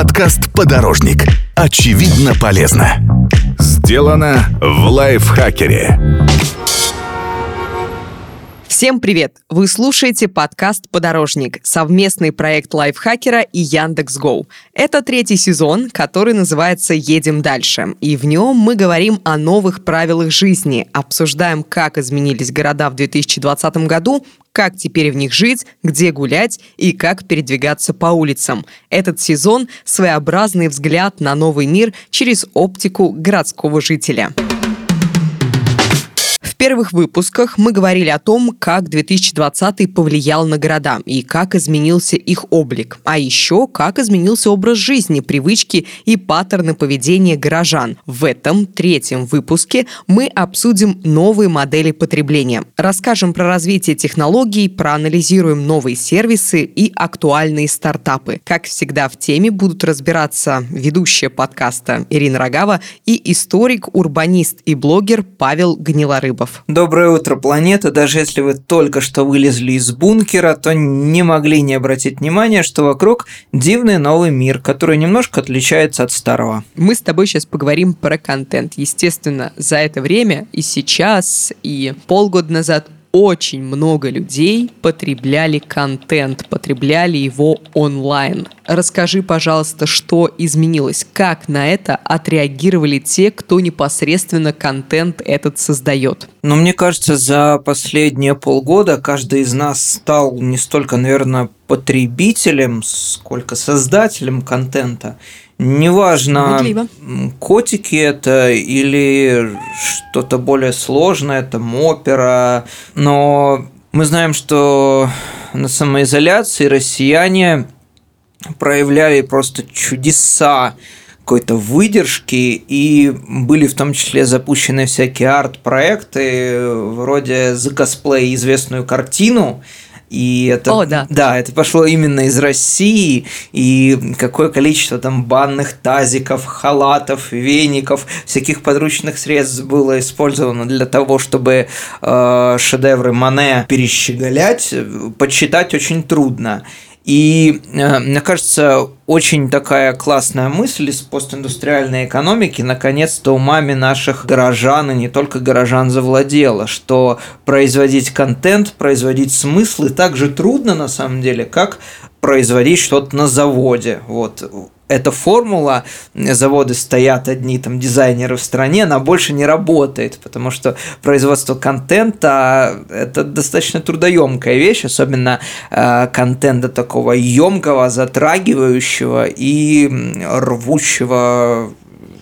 Подкаст «Подорожник». Очевидно полезно. Сделано в лайфхакере. Всем привет! Вы слушаете подкаст «Подорожник» — совместный проект лайфхакера и Яндекс.Гоу. Это третий сезон, который называется «Едем дальше». И в нем мы говорим о новых правилах жизни, обсуждаем, как изменились города в 2020 году, как теперь в них жить, где гулять и как передвигаться по улицам. Этот сезон – своеобразный взгляд на новый мир через оптику городского жителя первых выпусках мы говорили о том, как 2020 повлиял на города и как изменился их облик, а еще как изменился образ жизни, привычки и паттерны поведения горожан. В этом третьем выпуске мы обсудим новые модели потребления, расскажем про развитие технологий, проанализируем новые сервисы и актуальные стартапы. Как всегда в теме будут разбираться ведущая подкаста Ирина Рогава и историк, урбанист и блогер Павел Гнилорыбов. Доброе утро, планета. Даже если вы только что вылезли из бункера, то не могли не обратить внимания, что вокруг дивный новый мир, который немножко отличается от старого. Мы с тобой сейчас поговорим про контент. Естественно, за это время и сейчас, и полгода назад очень много людей потребляли контент, потребляли его онлайн. Расскажи, пожалуйста, что изменилось, как на это отреагировали те, кто непосредственно контент этот создает? Ну, мне кажется, за последние полгода каждый из нас стал не столько, наверное, потребителем, сколько создателем контента. Неважно, котики это или что-то более сложное, там опера, но мы знаем, что на самоизоляции россияне проявляли просто чудеса какой-то выдержки, и были в том числе запущены всякие арт-проекты, вроде за косплей известную картину, и это, О, да. да, это пошло именно из России, и какое количество там банных тазиков, халатов, веников, всяких подручных средств было использовано для того, чтобы э, шедевры Мане перещеголять, подсчитать очень трудно. И э, мне кажется, очень такая классная мысль из постиндустриальной экономики наконец-то умами наших горожан и не только горожан завладела, что производить контент, производить смыслы так же трудно на самом деле, как производить что-то на заводе. Вот эта формула, заводы стоят одни там дизайнеры в стране, она больше не работает, потому что производство контента – это достаточно трудоемкая вещь, особенно э, контента такого емкого, затрагивающего и рвущего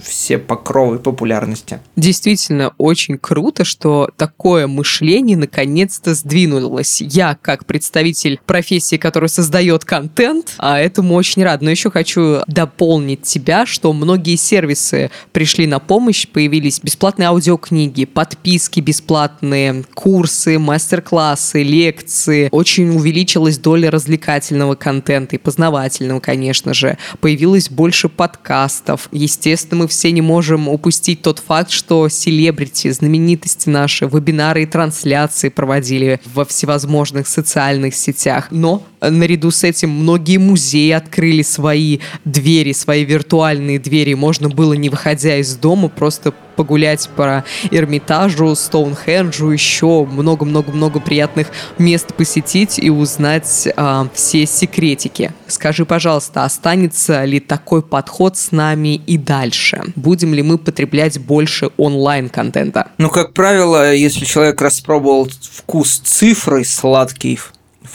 все покровы популярности. Действительно, очень круто, что такое мышление наконец-то сдвинулось. Я, как представитель профессии, который создает контент, а этому очень рад. Но еще хочу дополнить тебя, что многие сервисы пришли на помощь, появились бесплатные аудиокниги, подписки бесплатные, курсы, мастер-классы, лекции. Очень увеличилась доля развлекательного контента и познавательного, конечно же. Появилось больше подкастов. Естественно, мы все не можем упустить тот факт, что селебрити, знаменитости наши, вебинары и трансляции проводили во всевозможных социальных сетях. Но наряду с этим многие музеи открыли свои двери, свои виртуальные двери. Можно было, не выходя из дома, просто погулять по Эрмитажу, Стоунхенджу, еще много-много-много приятных мест посетить и узнать э, все секретики. Скажи, пожалуйста, останется ли такой подход с нами и дальше? Будем ли мы потреблять больше онлайн-контента? Ну, как правило, если человек распробовал вкус цифры сладкий,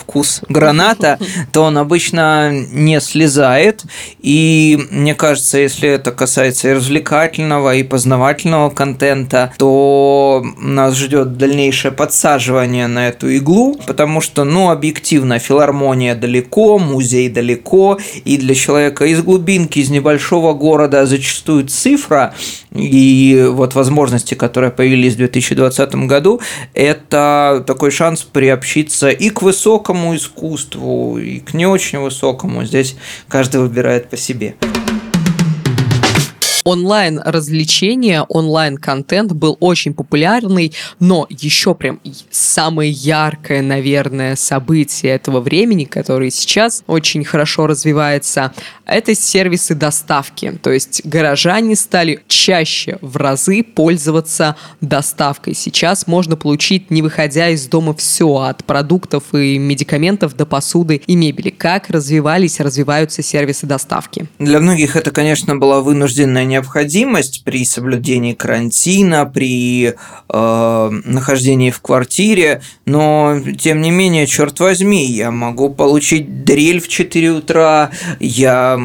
вкус граната, то он обычно не слезает. И мне кажется, если это касается и развлекательного, и познавательного контента, то нас ждет дальнейшее подсаживание на эту иглу, потому что, ну, объективно, филармония далеко, музей далеко, и для человека из глубинки, из небольшого города зачастую цифра и вот возможности, которые появились в 2020 году, это такой шанс приобщиться и к высокому высокому искусству и к не очень высокому. Здесь каждый выбирает по себе. Онлайн-развлечения, онлайн-контент был очень популярный, но еще прям самое яркое, наверное, событие этого времени, которое сейчас очень хорошо развивается, это сервисы доставки. То есть горожане стали чаще в разы пользоваться доставкой. Сейчас можно получить, не выходя из дома, все от продуктов и медикаментов до посуды и мебели. Как развивались, развиваются сервисы доставки? Для многих это, конечно, была вынужденная необходимость при соблюдении карантина, при э, нахождении в квартире, но тем не менее, черт возьми, я могу получить дрель в 4 утра, я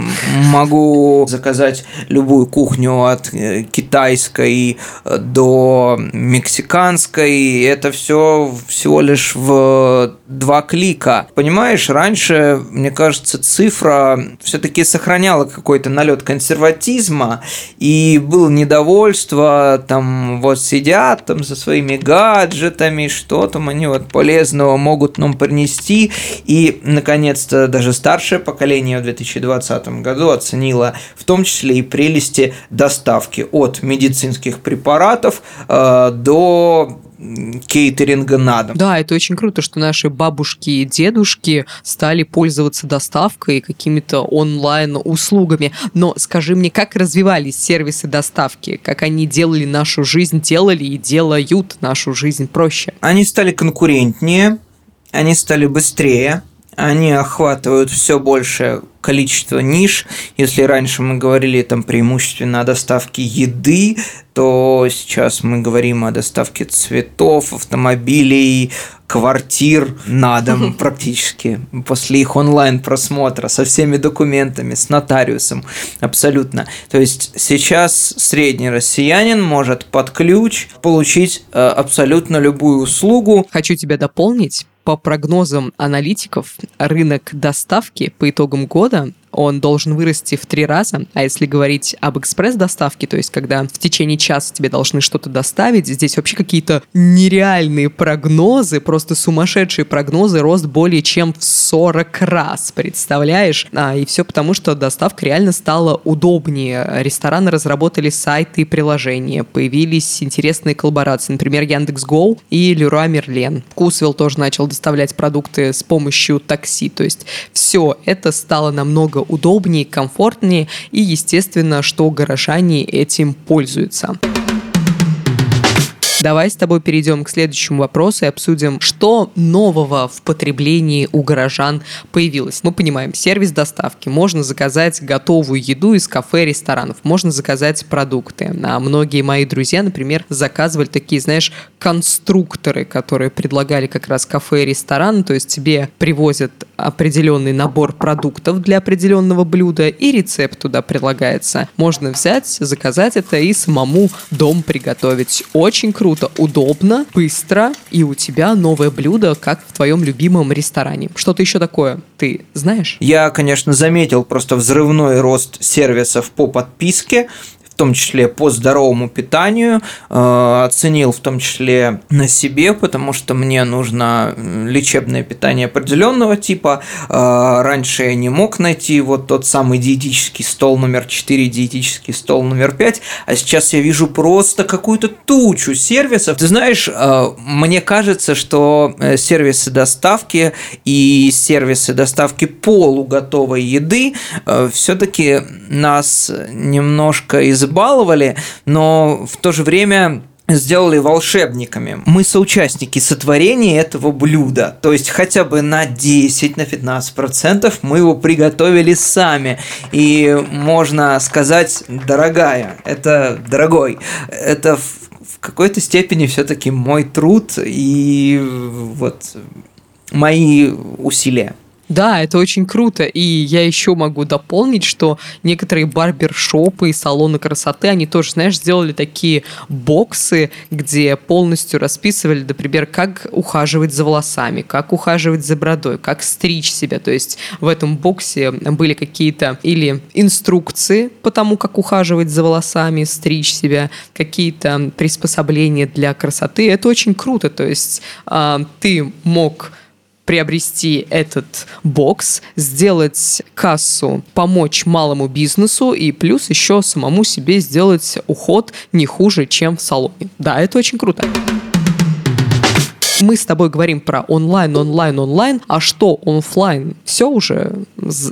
могу заказать любую кухню от э, китайской до мексиканской, это все всего лишь в два клика. Понимаешь, раньше, мне кажется, цифра все-таки сохраняла какой-то налет консерватизма, и было недовольство, там вот сидят там со своими гаджетами, что там они вот полезного могут нам принести, и, наконец-то, даже старшее поколение в 2020 году оценило в том числе и прелести доставки от медицинских препаратов э, до кейтеринга на дом. Да, это очень круто, что наши бабушки и дедушки стали пользоваться доставкой и какими-то онлайн-услугами. Но скажи мне, как развивались сервисы доставки? Как они делали нашу жизнь, делали и делают нашу жизнь проще? Они стали конкурентнее, они стали быстрее, они охватывают все большее количество ниш. Если раньше мы говорили там преимущественно о доставке еды, то сейчас мы говорим о доставке цветов, автомобилей, квартир на дом практически после их онлайн просмотра со всеми документами, с нотариусом, абсолютно. То есть сейчас средний россиянин может под ключ получить э, абсолютно любую услугу. Хочу тебя дополнить по прогнозам аналитиков, рынок доставки по итогам года он должен вырасти в три раза. А если говорить об экспресс-доставке, то есть когда в течение часа тебе должны что-то доставить, здесь вообще какие-то нереальные прогнозы, просто сумасшедшие прогнозы, рост более чем в 40 раз, представляешь? А, и все потому, что доставка реально стала удобнее. Рестораны разработали сайты и приложения, появились интересные коллаборации, например, Яндекс.Гоу и Леруа Мерлен. Вкусвилл тоже начал доставлять продукты с помощью такси, то есть все это стало намного удобнее, комфортнее и, естественно, что горожане этим пользуются. Давай с тобой перейдем к следующему вопросу и обсудим, что нового в потреблении у горожан появилось. Мы понимаем, сервис доставки. Можно заказать готовую еду из кафе, ресторанов. Можно заказать продукты. А многие мои друзья, например, заказывали такие, знаешь, конструкторы, которые предлагали как раз кафе и ресторан. То есть тебе привозят определенный набор продуктов для определенного блюда и рецепт туда прилагается. Можно взять, заказать это и самому дом приготовить. Очень круто удобно, быстро, и у тебя новое блюдо, как в твоем любимом ресторане. Что-то еще такое ты знаешь? Я, конечно, заметил просто взрывной рост сервисов по подписке в том числе по здоровому питанию, э, оценил в том числе на себе, потому что мне нужно лечебное питание определенного типа. Э, раньше я не мог найти вот тот самый диетический стол номер 4, диетический стол номер 5, а сейчас я вижу просто какую-то тучу сервисов. Ты знаешь, э, мне кажется, что сервисы доставки и сервисы доставки полуготовой еды все-таки нас немножко из избаловали, но в то же время сделали волшебниками. Мы соучастники сотворения этого блюда. То есть хотя бы на 10, на 15 процентов мы его приготовили сами. И можно сказать, дорогая, это дорогой, это в какой-то степени все-таки мой труд и вот мои усилия. Да, это очень круто. И я еще могу дополнить, что некоторые барбершопы и салоны красоты, они тоже, знаешь, сделали такие боксы, где полностью расписывали, например, как ухаживать за волосами, как ухаживать за бородой, как стричь себя. То есть в этом боксе были какие-то или инструкции по тому, как ухаживать за волосами, стричь себя, какие-то приспособления для красоты. Это очень круто. То есть э, ты мог приобрести этот бокс, сделать кассу, помочь малому бизнесу и плюс еще самому себе сделать уход не хуже, чем в салоне. Да, это очень круто мы с тобой говорим про онлайн, онлайн, онлайн, а что офлайн? Все уже,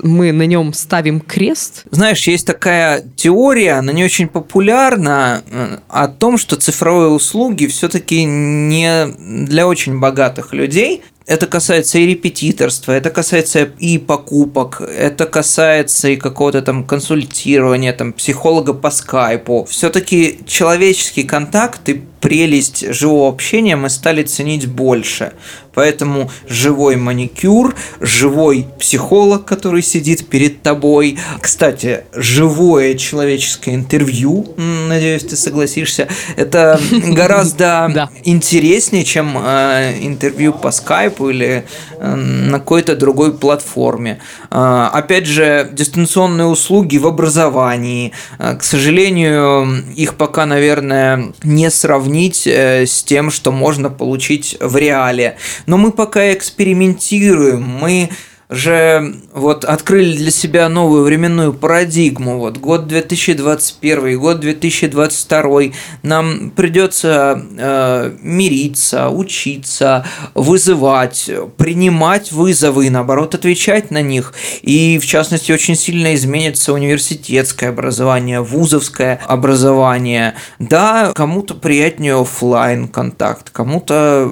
мы на нем ставим крест? Знаешь, есть такая теория, она не очень популярна, э, о том, что цифровые услуги все-таки не для очень богатых людей, это касается и репетиторства, это касается и покупок, это касается и какого-то там консультирования, там психолога по скайпу. Все-таки человеческий контакт и прелесть живого общения мы стали ценить больше. Поэтому живой маникюр, живой психолог, который сидит перед тобой. Кстати, живое человеческое интервью, надеюсь, ты согласишься, это гораздо интереснее, чем э, интервью по скайпу или э, на какой-то другой платформе. Э, опять же, дистанционные услуги в образовании. К сожалению, их пока, наверное, не сравнить с тем, что можно получить в реале. Но мы пока экспериментируем, мы же вот открыли для себя новую временную парадигму. Вот год 2021, год 2022. Нам придется э, мириться, учиться, вызывать, принимать вызовы и наоборот отвечать на них. И в частности очень сильно изменится университетское образование, вузовское образование. Да, кому-то приятнее офлайн контакт, кому-то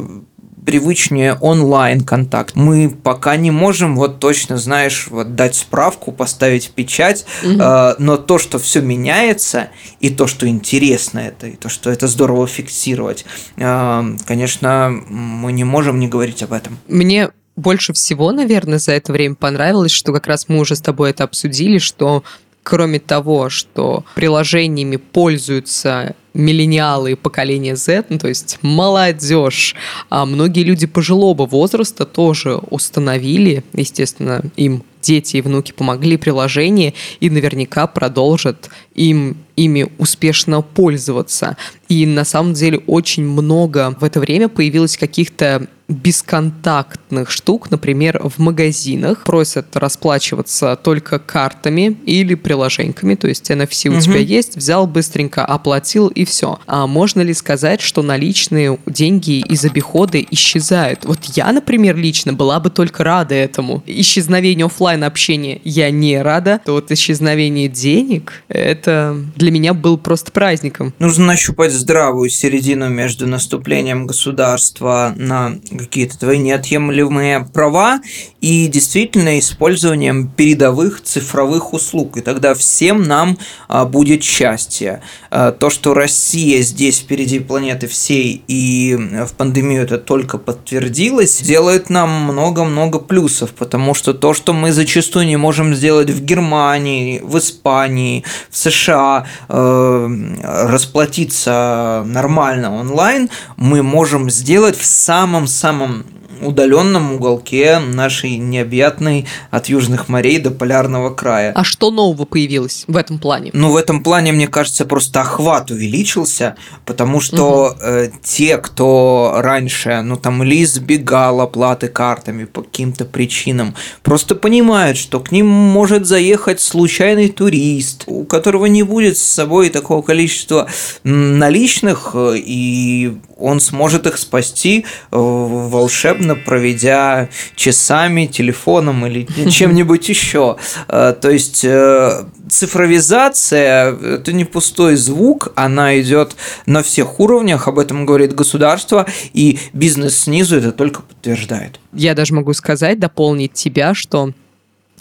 привычнее онлайн-контакт. Мы пока не можем вот точно, знаешь, вот дать справку, поставить печать, угу. э, но то, что все меняется, и то, что интересно это, и то, что это здорово фиксировать, э, конечно, мы не можем не говорить об этом. Мне больше всего, наверное, за это время понравилось, что как раз мы уже с тобой это обсудили, что кроме того, что приложениями пользуются миллениалы и поколение Z, ну, то есть молодежь, а многие люди пожилого возраста тоже установили, естественно, им дети и внуки помогли приложение и наверняка продолжат им ими успешно пользоваться. И на самом деле очень много в это время появилось каких-то бесконтактных штук, например, в магазинах просят расплачиваться только картами или приложениями, то есть NFC угу. у тебя есть, взял быстренько, оплатил и все. А можно ли сказать, что наличные деньги из обихода исчезают? Вот я, например, лично была бы только рада этому. Исчезновение офлайн общения я не рада, то вот исчезновение денег, это для меня был просто праздником. Нужно нащупать здравую середину между наступлением государства на какие-то твои неотъемлемые права и действительно использованием передовых цифровых услуг. И тогда всем нам а, будет счастье. А, то, что Россия здесь впереди планеты всей и в пандемию это только подтвердилось, делает нам много-много плюсов, потому что то, что мы зачастую не можем сделать в Германии, в Испании, в США, расплатиться нормально онлайн, мы можем сделать в самом-самом удаленном уголке нашей необъятной от южных морей до полярного края. А что нового появилось в этом плане? Ну, в этом плане, мне кажется, просто охват увеличился, потому что угу. э, те, кто раньше, ну, там, или избегал оплаты картами по каким-то причинам, просто понимают, что к ним может заехать случайный турист, у которого не будет с собой такого количества наличных, э, и он сможет их спасти э, волшебно, проведя часами, телефоном или чем-нибудь еще. Э, то есть э, цифровизация – это не пустой звук, она идет на всех уровнях, об этом говорит государство, и бизнес снизу это только подтверждает. Я даже могу сказать, дополнить тебя, что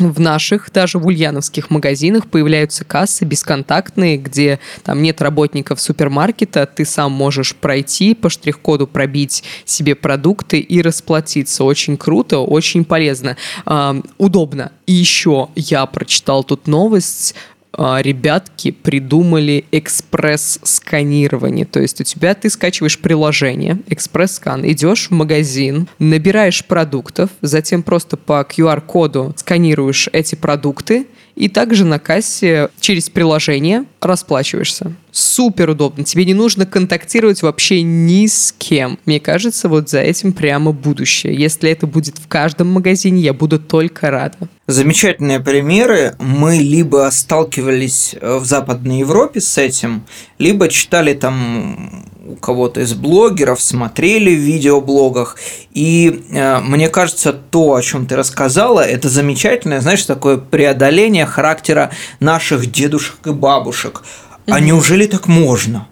в наших, даже в ульяновских магазинах появляются кассы бесконтактные, где там нет работников супермаркета, ты сам можешь пройти, по штрих-коду пробить себе продукты и расплатиться. Очень круто, очень полезно, э, удобно. И еще я прочитал тут новость, ребятки придумали экспресс-сканирование. То есть у тебя ты скачиваешь приложение, экспресс-скан, идешь в магазин, набираешь продуктов, затем просто по QR-коду сканируешь эти продукты, и также на кассе через приложение расплачиваешься. Супер удобно. Тебе не нужно контактировать вообще ни с кем. Мне кажется, вот за этим прямо будущее. Если это будет в каждом магазине, я буду только рада. Замечательные примеры. Мы либо сталкивались э, в Западной Европе с этим, либо читали там у кого-то из блогеров, смотрели в видеоблогах. И э, мне кажется, то, о чем ты рассказала, это замечательное, знаешь, такое преодоление характера наших дедушек и бабушек. А неужели так можно?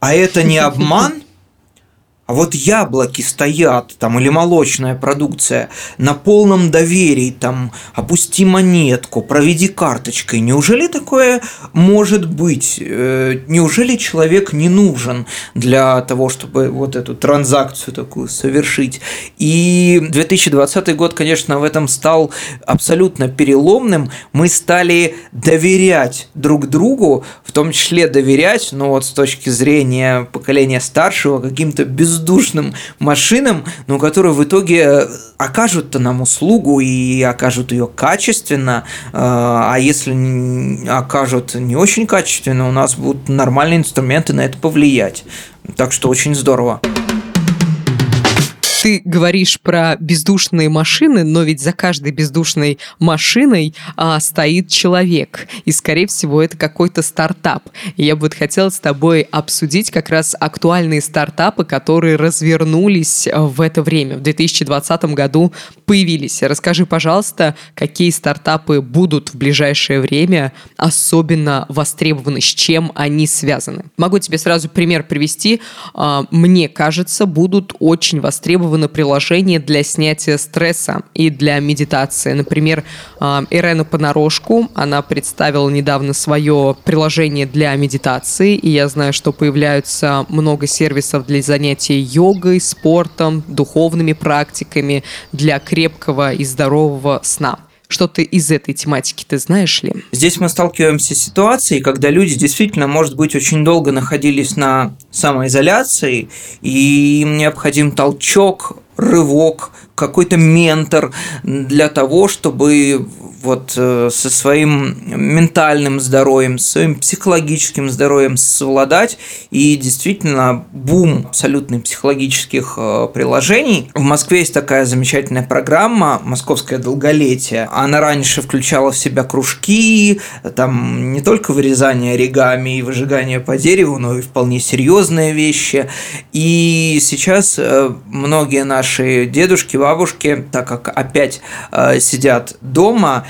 А это не обман? А вот яблоки стоят, там, или молочная продукция на полном доверии, там, опусти монетку, проведи карточкой. Неужели такое может быть? Э, неужели человек не нужен для того, чтобы вот эту транзакцию такую совершить? И 2020 год, конечно, в этом стал абсолютно переломным. Мы стали доверять друг другу, в том числе доверять, но вот с точки зрения поколения старшего, каким-то без бездушным машинам, но которые в итоге э, окажут нам услугу и окажут ее качественно, э, а если окажут не очень качественно, у нас будут нормальные инструменты на это повлиять. Так что очень здорово ты говоришь про бездушные машины, но ведь за каждой бездушной машиной а, стоит человек. И, скорее всего, это какой-то стартап. И я бы вот хотела с тобой обсудить как раз актуальные стартапы, которые развернулись а, в это время. В 2020 году появились. Расскажи, пожалуйста, какие стартапы будут в ближайшее время особенно востребованы, с чем они связаны. Могу тебе сразу пример привести. А, мне кажется, будут очень востребованы востребовано приложение для снятия стресса и для медитации. Например, а, Ирена Понарошку, она представила недавно свое приложение для медитации, и я знаю, что появляются много сервисов для занятий йогой, спортом, духовными практиками, для крепкого и здорового сна. Что-то из этой тематики ты знаешь ли? Здесь мы сталкиваемся с ситуацией, когда люди действительно, может быть, очень долго находились на самоизоляции, и им необходим толчок, рывок, какой-то ментор для того, чтобы вот э, со своим ментальным здоровьем, своим психологическим здоровьем совладать. И действительно, бум абсолютный психологических э, приложений. В Москве есть такая замечательная программа «Московское долголетие». Она раньше включала в себя кружки, там не только вырезание оригами и выжигание по дереву, но и вполне серьезные вещи. И сейчас э, многие наши дедушки, бабушки, так как опять сидят дома,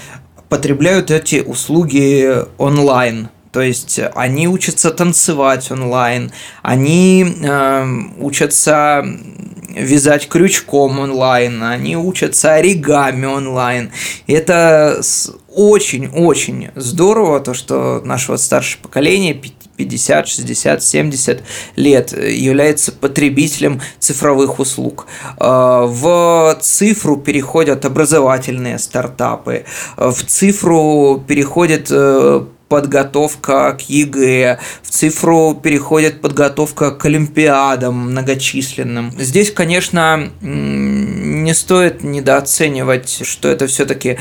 потребляют эти услуги онлайн. То есть они учатся танцевать онлайн, они э, учатся вязать крючком онлайн, они учатся оригами онлайн. И это очень-очень здорово, то, что наше вот старшее поколение, 50, 60, 70 лет является потребителем цифровых услуг. А, в цифру переходят образовательные стартапы, в цифру переходит э, подготовка к ЕГЭ, в цифру переходит подготовка к олимпиадам многочисленным. Здесь, конечно, не стоит недооценивать, что это все-таки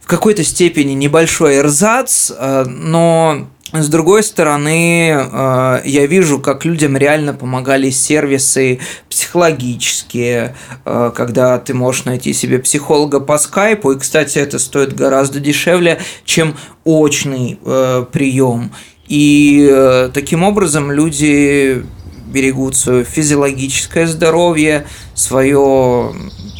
в какой-то степени небольшой эрзац, э, но с другой стороны, э, я вижу, как людям реально помогали сервисы психологические, э, когда ты можешь найти себе психолога по скайпу, и, кстати, это стоит гораздо дешевле, чем очный э, прием. И таким образом люди берегут свое физиологическое здоровье, свое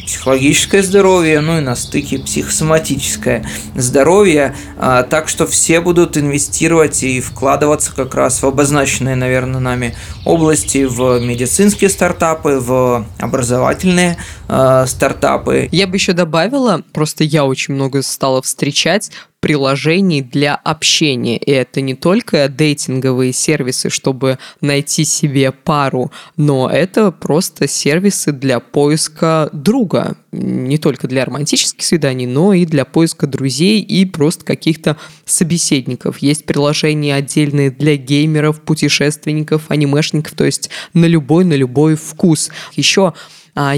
психологическое здоровье, ну и на стыке психосоматическое здоровье. А, так что все будут инвестировать и вкладываться как раз в обозначенные, наверное, нами области, в медицинские стартапы, в образовательные э, стартапы. Я бы еще добавила, просто я очень много стала встречать приложений для общения. И это не только дейтинговые сервисы, чтобы найти себе пару, но это просто сервисы для поиска друга. Не только для романтических свиданий, но и для поиска друзей и просто каких-то собеседников. Есть приложения отдельные для геймеров, путешественников, анимешников, то есть на любой, на любой вкус. Еще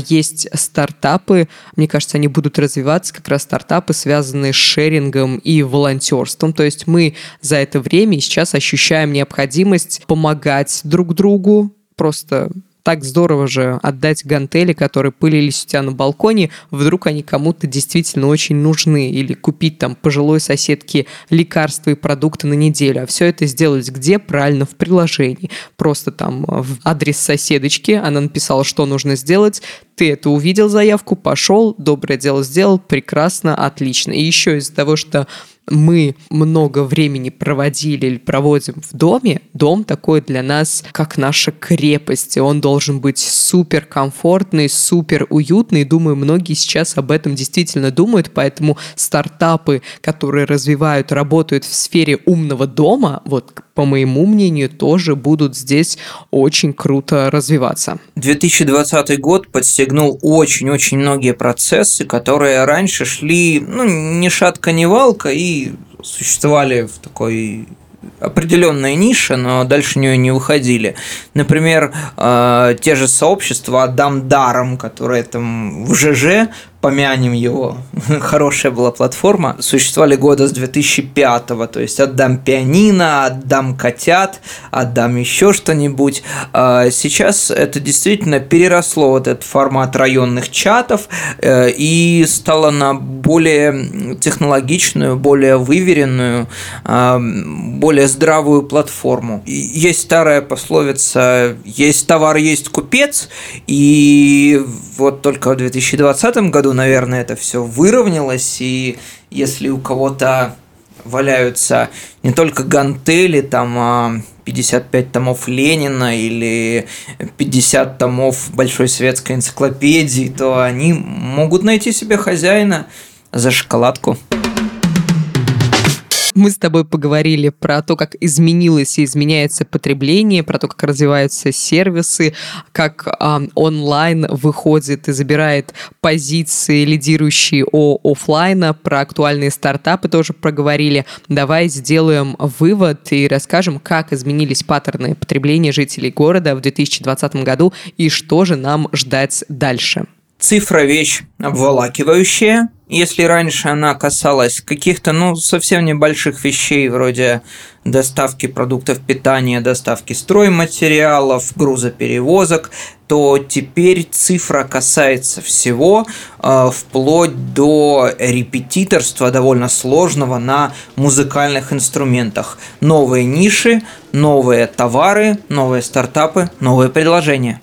есть стартапы, мне кажется, они будут развиваться, как раз стартапы, связанные с шерингом и волонтерством. То есть мы за это время сейчас ощущаем необходимость помогать друг другу, просто так здорово же отдать гантели, которые пылились у тебя на балконе, вдруг они кому-то действительно очень нужны, или купить там пожилой соседке лекарства и продукты на неделю. А все это сделать где? Правильно, в приложении. Просто там в адрес соседочки, она написала, что нужно сделать, ты это увидел заявку, пошел, доброе дело сделал, прекрасно, отлично. И еще из-за того, что мы много времени проводили или проводим в доме, дом такой для нас, как наша крепость, он должен быть супер комфортный, супер уютный. Думаю, многие сейчас об этом действительно думают, поэтому стартапы, которые развивают, работают в сфере умного дома, вот по моему мнению, тоже будут здесь очень круто развиваться. 2020 год подстегнул очень-очень многие процессы, которые раньше шли, ну, ни шатка, ни валка, и существовали в такой определенная ниша, но дальше нее не выходили. Например, э, те же сообщества «Отдам даром», которые там в ЖЖ помянем его, хорошая была платформа, существовали года с 2005, то есть отдам пианино, отдам котят, отдам еще что-нибудь. А сейчас это действительно переросло вот этот формат районных чатов э, и стало на более технологичную, более выверенную, а, более здравую платформу. Есть старая пословица «есть товар, есть купец», и вот только в 2020 году наверное, это все выровнялось, и если у кого-то валяются не только гантели, там, а 55 томов Ленина или 50 томов Большой светской энциклопедии, то они могут найти себе хозяина за шоколадку. Мы с тобой поговорили про то, как изменилось и изменяется потребление, про то, как развиваются сервисы, как э, онлайн выходит и забирает позиции, лидирующие о офлайна, про актуальные стартапы тоже проговорили. Давай сделаем вывод и расскажем, как изменились паттерны потребления жителей города в 2020 году и что же нам ждать дальше. Цифра – вещь обволакивающая. Если раньше она касалась каких-то, ну, совсем небольших вещей, вроде доставки продуктов питания, доставки стройматериалов, грузоперевозок, то теперь цифра касается всего, э, вплоть до репетиторства довольно сложного на музыкальных инструментах. Новые ниши, новые товары, новые стартапы, новые предложения.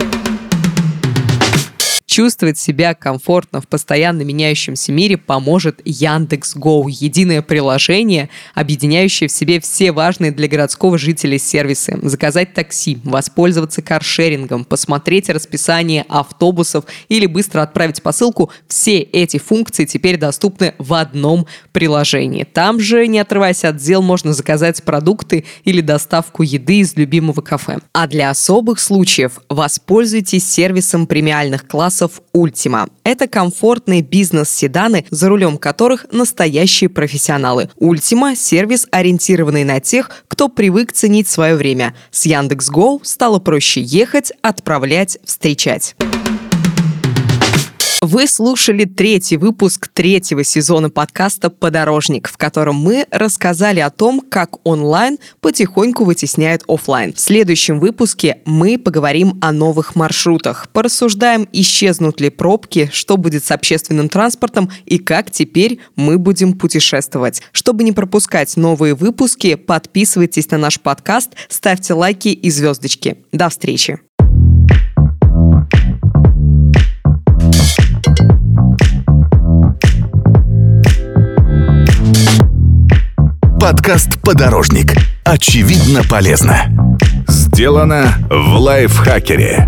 Чувствовать себя комфортно в постоянно меняющемся мире поможет Яндекс.Гоу, единое приложение, объединяющее в себе все важные для городского жителя сервисы. Заказать такси, воспользоваться каршерингом, посмотреть расписание автобусов или быстро отправить посылку – все эти функции теперь доступны в одном приложении. Там же, не отрываясь от дел, можно заказать продукты или доставку еды из любимого кафе. А для особых случаев воспользуйтесь сервисом премиальных классов классов Ultima. Это комфортные бизнес-седаны, за рулем которых настоящие профессионалы. Ultima – сервис, ориентированный на тех, кто привык ценить свое время. С Яндекс.Го стало проще ехать, отправлять, встречать. Вы слушали третий выпуск третьего сезона подкаста «Подорожник», в котором мы рассказали о том, как онлайн потихоньку вытесняет офлайн. В следующем выпуске мы поговорим о новых маршрутах, порассуждаем, исчезнут ли пробки, что будет с общественным транспортом и как теперь мы будем путешествовать. Чтобы не пропускать новые выпуски, подписывайтесь на наш подкаст, ставьте лайки и звездочки. До встречи! Подкаст «Подорожник». Очевидно полезно. Сделано в лайфхакере.